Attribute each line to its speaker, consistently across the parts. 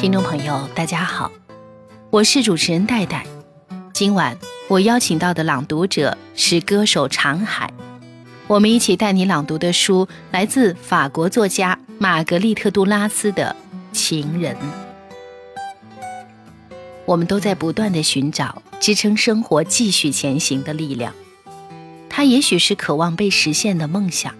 Speaker 1: 听众朋友，大家好，我是主持人戴戴。今晚我邀请到的朗读者是歌手长海，我们一起带你朗读的书来自法国作家玛格丽特·杜拉斯的《情人》。我们都在不断的寻找支撑生活继续前行的力量，它也许是渴望被实现的梦想，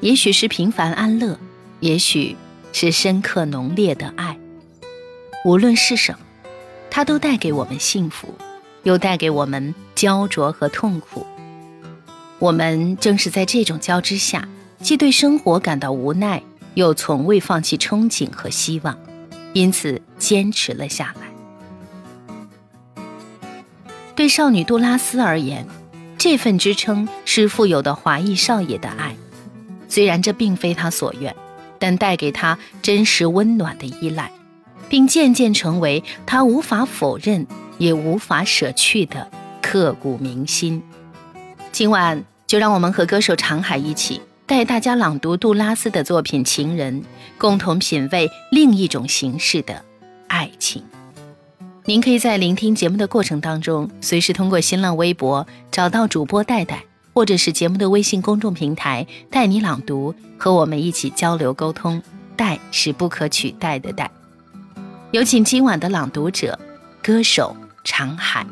Speaker 1: 也许是平凡安乐，也许是深刻浓烈的爱。无论是什么，它都带给我们幸福，又带给我们焦灼和痛苦。我们正是在这种交织下，既对生活感到无奈，又从未放弃憧憬和希望，因此坚持了下来。对少女杜拉斯而言，这份支撑是富有的华裔少爷的爱，虽然这并非他所愿，但带给他真实温暖的依赖。并渐渐成为他无法否认也无法舍去的刻骨铭心。今晚就让我们和歌手长海一起，带大家朗读杜拉斯的作品《情人》，共同品味另一种形式的爱情。您可以在聆听节目的过程当中，随时通过新浪微博找到主播戴戴，或者是节目的微信公众平台“带你朗读”，和我们一起交流沟通。戴是不可取代的戴。有请今晚的朗读者，歌手长海。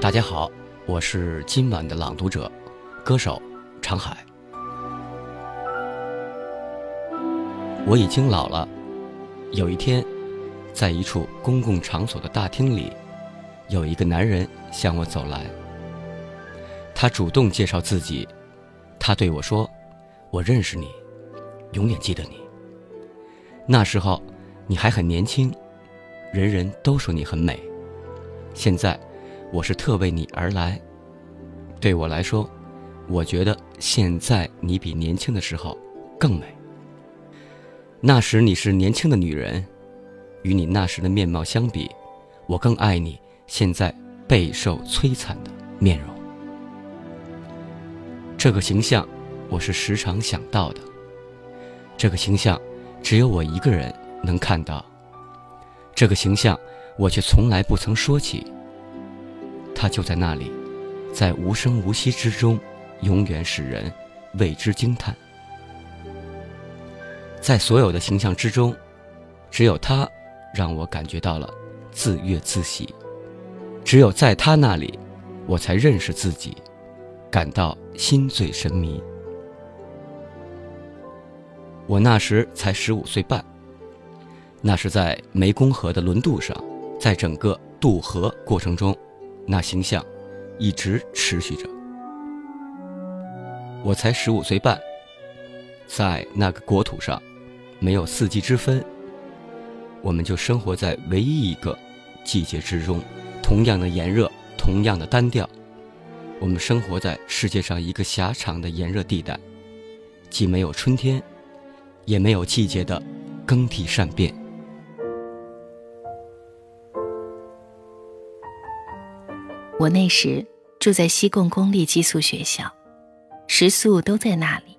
Speaker 2: 大家好，我是今晚的朗读者，歌手长海。我已经老了。有一天，在一处公共场所的大厅里，有一个男人向我走来。他主动介绍自己，他对我说：“我认识你，永远记得你。那时候你还很年轻，人人都说你很美。现在我是特为你而来。对我来说，我觉得现在你比年轻的时候更美。那时你是年轻的女人，与你那时的面貌相比，我更爱你现在备受摧残的面容。”这个形象，我是时常想到的。这个形象，只有我一个人能看到。这个形象，我却从来不曾说起。它就在那里，在无声无息之中，永远使人为之惊叹。在所有的形象之中，只有他让我感觉到了自悦自喜。只有在他那里，我才认识自己。感到心醉神迷。我那时才十五岁半，那是在湄公河的轮渡上，在整个渡河过程中，那形象一直持续着。我才十五岁半，在那个国土上，没有四季之分，我们就生活在唯一一个季节之中，同样的炎热，同样的单调。我们生活在世界上一个狭长的炎热地带，既没有春天，也没有季节的更替善变。
Speaker 1: 我那时住在西贡公立寄宿学校，食宿都在那里。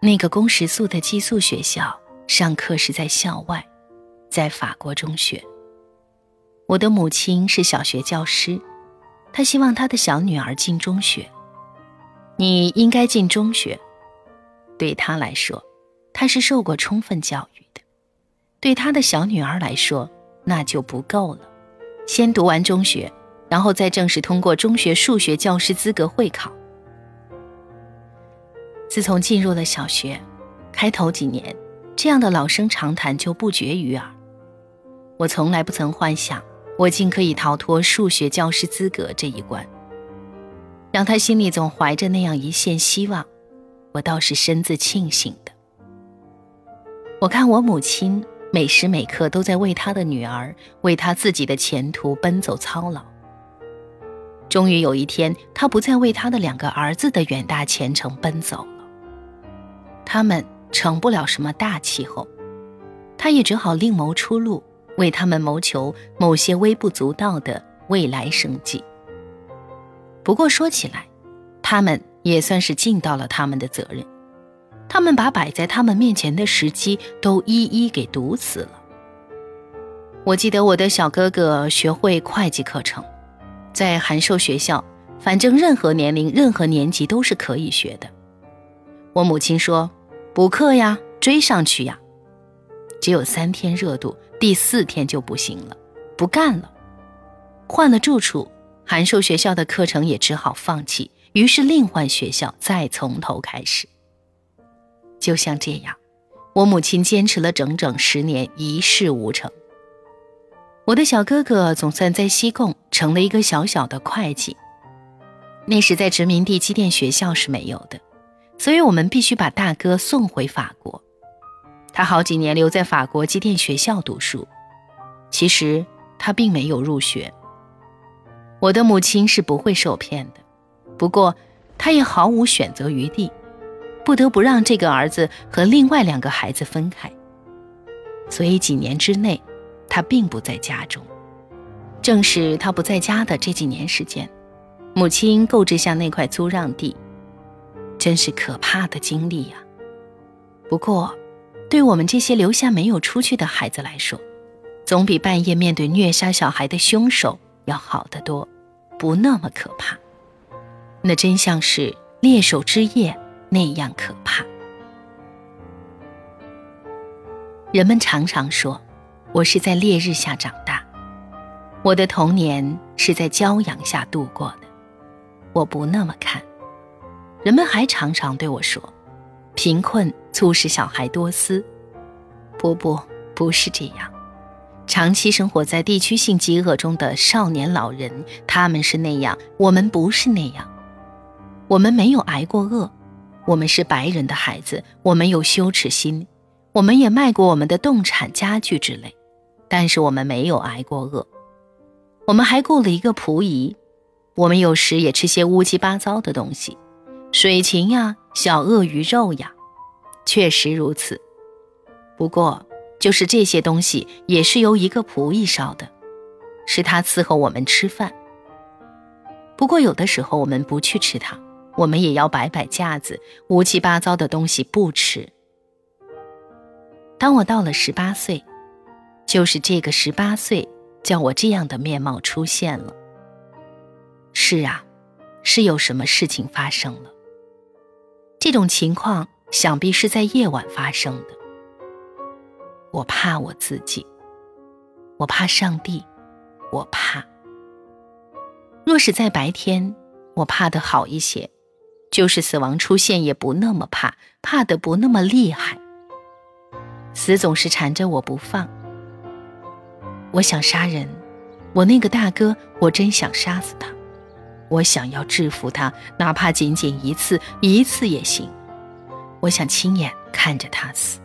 Speaker 1: 那个供食宿的寄宿学校，上课是在校外，在法国中学。我的母亲是小学教师。他希望他的小女儿进中学。你应该进中学。对他来说，他是受过充分教育的；对他的小女儿来说，那就不够了。先读完中学，然后再正式通过中学数学教师资格会考。自从进入了小学，开头几年，这样的老生常谈就不绝于耳。我从来不曾幻想。我竟可以逃脱数学教师资格这一关，让他心里总怀着那样一线希望，我倒是深自庆幸的。我看我母亲每时每刻都在为她的女儿、为她自己的前途奔走操劳。终于有一天，她不再为她的两个儿子的远大前程奔走了，他们成不了什么大气候，她也只好另谋出路。为他们谋求某些微不足道的未来生计。不过说起来，他们也算是尽到了他们的责任。他们把摆在他们面前的时机都一一给堵死了。我记得我的小哥哥学会会计课程，在函授学校，反正任何年龄、任何年级都是可以学的。我母亲说：“补课呀，追上去呀。”只有三天热度，第四天就不行了，不干了。换了住处，函授学校的课程也只好放弃，于是另换学校，再从头开始。就像这样，我母亲坚持了整整十年，一事无成。我的小哥哥总算在西贡成了一个小小的会计。那时在殖民地机电学校是没有的，所以我们必须把大哥送回法国。他好几年留在法国机电学校读书，其实他并没有入学。我的母亲是不会受骗的，不过她也毫无选择余地，不得不让这个儿子和另外两个孩子分开。所以几年之内。他并不在家中，正是他不在家的这几年时间，母亲购置下那块租让地，真是可怕的经历呀。不过，对我们这些留下没有出去的孩子来说，总比半夜面对虐杀小孩的凶手要好得多，不那么可怕。那真像是猎手之夜那样可怕。人们常常说。我是在烈日下长大，我的童年是在骄阳下度过的。我不那么看。人们还常常对我说：“贫困促使小孩多思。”不不，不是这样。长期生活在地区性饥饿中的少年老人，他们是那样，我们不是那样。我们没有挨过饿，我们是白人的孩子，我们有羞耻心，我们也卖过我们的动产、家具之类。但是我们没有挨过饿，我们还雇了一个仆役，我们有时也吃些乌七八糟的东西，水禽呀、小鳄鱼肉呀，确实如此。不过，就是这些东西也是由一个仆役烧的，是他伺候我们吃饭。不过有的时候我们不去吃它，我们也要摆摆架子，乌七八糟的东西不吃。当我到了十八岁。就是这个十八岁，叫我这样的面貌出现了。是啊，是有什么事情发生了。这种情况想必是在夜晚发生的。我怕我自己，我怕上帝，我怕。若是在白天，我怕的好一些，就是死亡出现也不那么怕，怕的不那么厉害。死总是缠着我不放。我想杀人，我那个大哥，我真想杀死他。我想要制服他，哪怕仅仅一次，一次也行。我想亲眼看着他死，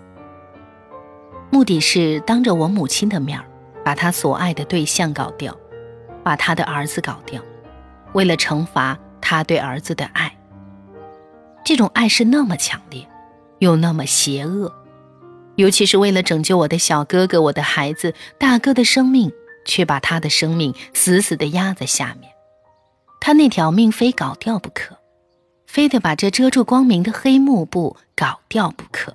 Speaker 1: 目的是当着我母亲的面儿，把他所爱的对象搞掉，把他的儿子搞掉，为了惩罚他对儿子的爱。这种爱是那么强烈，又那么邪恶。尤其是为了拯救我的小哥哥，我的孩子，大哥的生命，却把他的生命死死地压在下面。他那条命非搞掉不可，非得把这遮住光明的黑幕布搞掉不可，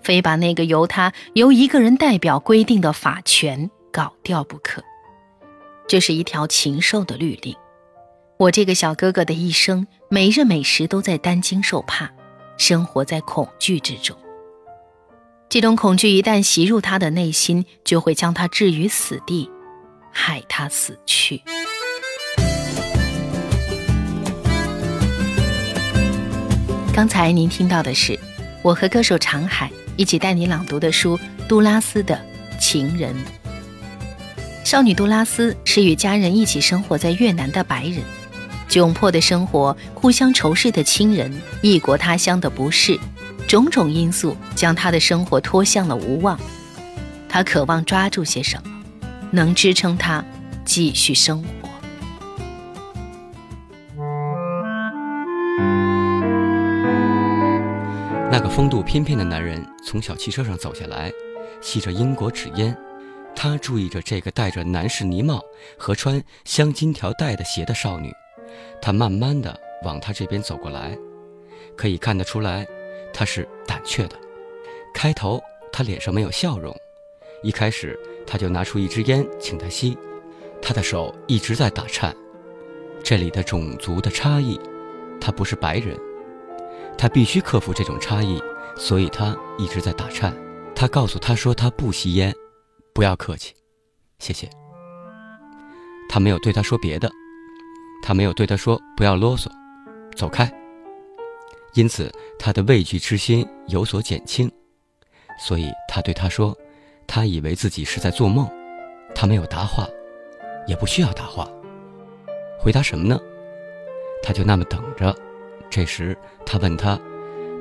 Speaker 1: 非把那个由他由一个人代表规定的法权搞掉不可。这是一条禽兽的律令。我这个小哥哥的一生，每日每时都在担惊受怕，生活在恐惧之中。这种恐惧一旦袭入他的内心，就会将他置于死地，害他死去。刚才您听到的是我和歌手长海一起带你朗读的书《杜拉斯的情人》。少女杜拉斯是与家人一起生活在越南的白人，窘迫的生活，互相仇视的亲人，异国他乡的不适。种种因素将她的生活拖向了无望，他渴望抓住些什么，能支撑他继续生活。
Speaker 2: 那个风度翩翩的男人从小汽车上走下来，吸着英国纸烟，他注意着这个戴着男士呢帽和穿镶金条带的鞋的少女，他慢慢的往他这边走过来，可以看得出来，他是胆怯的。开头他脸上没有笑容，一开始他就拿出一支烟请他吸，他的手一直在打颤。这里的种族的差异，他不是白人，他必须克服这种差异，所以他一直在打颤。他告诉他说他不吸烟，不要客气，谢谢。他没有对他说别的，他没有对他说不要啰嗦，走开。因此他的畏惧之心有所减轻，所以他对他说，他以为自己是在做梦，他没有答话，也不需要答话。回答什么呢？他就那么等着。这时他问他：“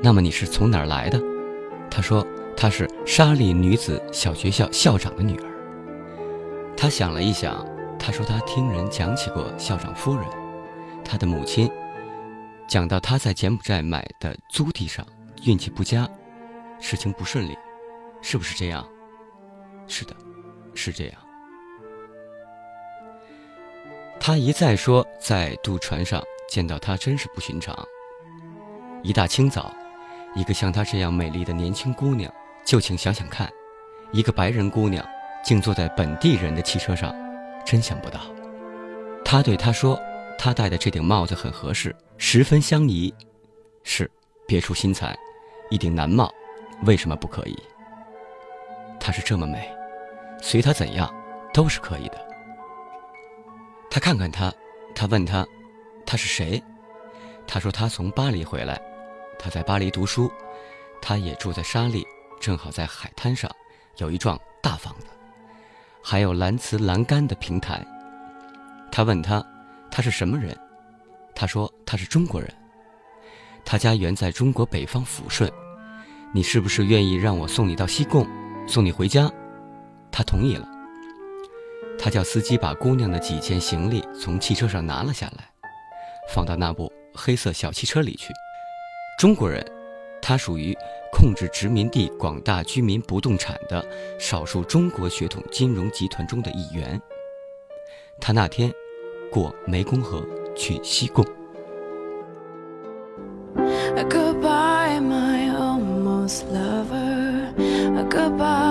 Speaker 2: 那么你是从哪儿来的？”他说：“他是沙利女子小学校校长的女儿。”他想了一想，他说他听人讲起过校长夫人，他的母亲讲到他在柬埔寨买的租地上运气不佳，事情不顺利，是不是这样？是的，是这样。他一再说，在渡船上见到他真是不寻常。一大清早，一个像她这样美丽的年轻姑娘，就请想想看，一个白人姑娘竟坐在本地人的汽车上，真想不到。他对她说：“她戴的这顶帽子很合适，十分相宜。是，别出心裁，一顶男帽，为什么不可以？她是这么美，随她怎样，都是可以的。”他看看他，他问他，他是谁？他说他从巴黎回来，他在巴黎读书，他也住在沙利，正好在海滩上，有一幢大房子，还有蓝瓷栏杆的平台。他问他，他是什么人？他说他是中国人，他家原在中国北方抚顺。你是不是愿意让我送你到西贡，送你回家？他同意了。他叫司机把姑娘的几件行李从汽车上拿了下来，放到那部黑色小汽车里去。中国人，他属于控制殖民地广大居民不动产的少数中国血统金融集团中的一员。他那天过湄公河去西贡。
Speaker 3: just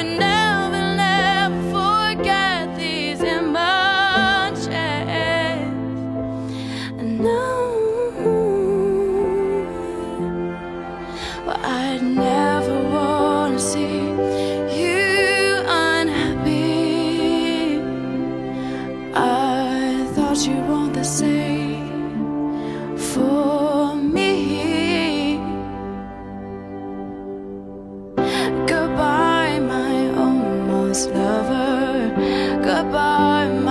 Speaker 3: are my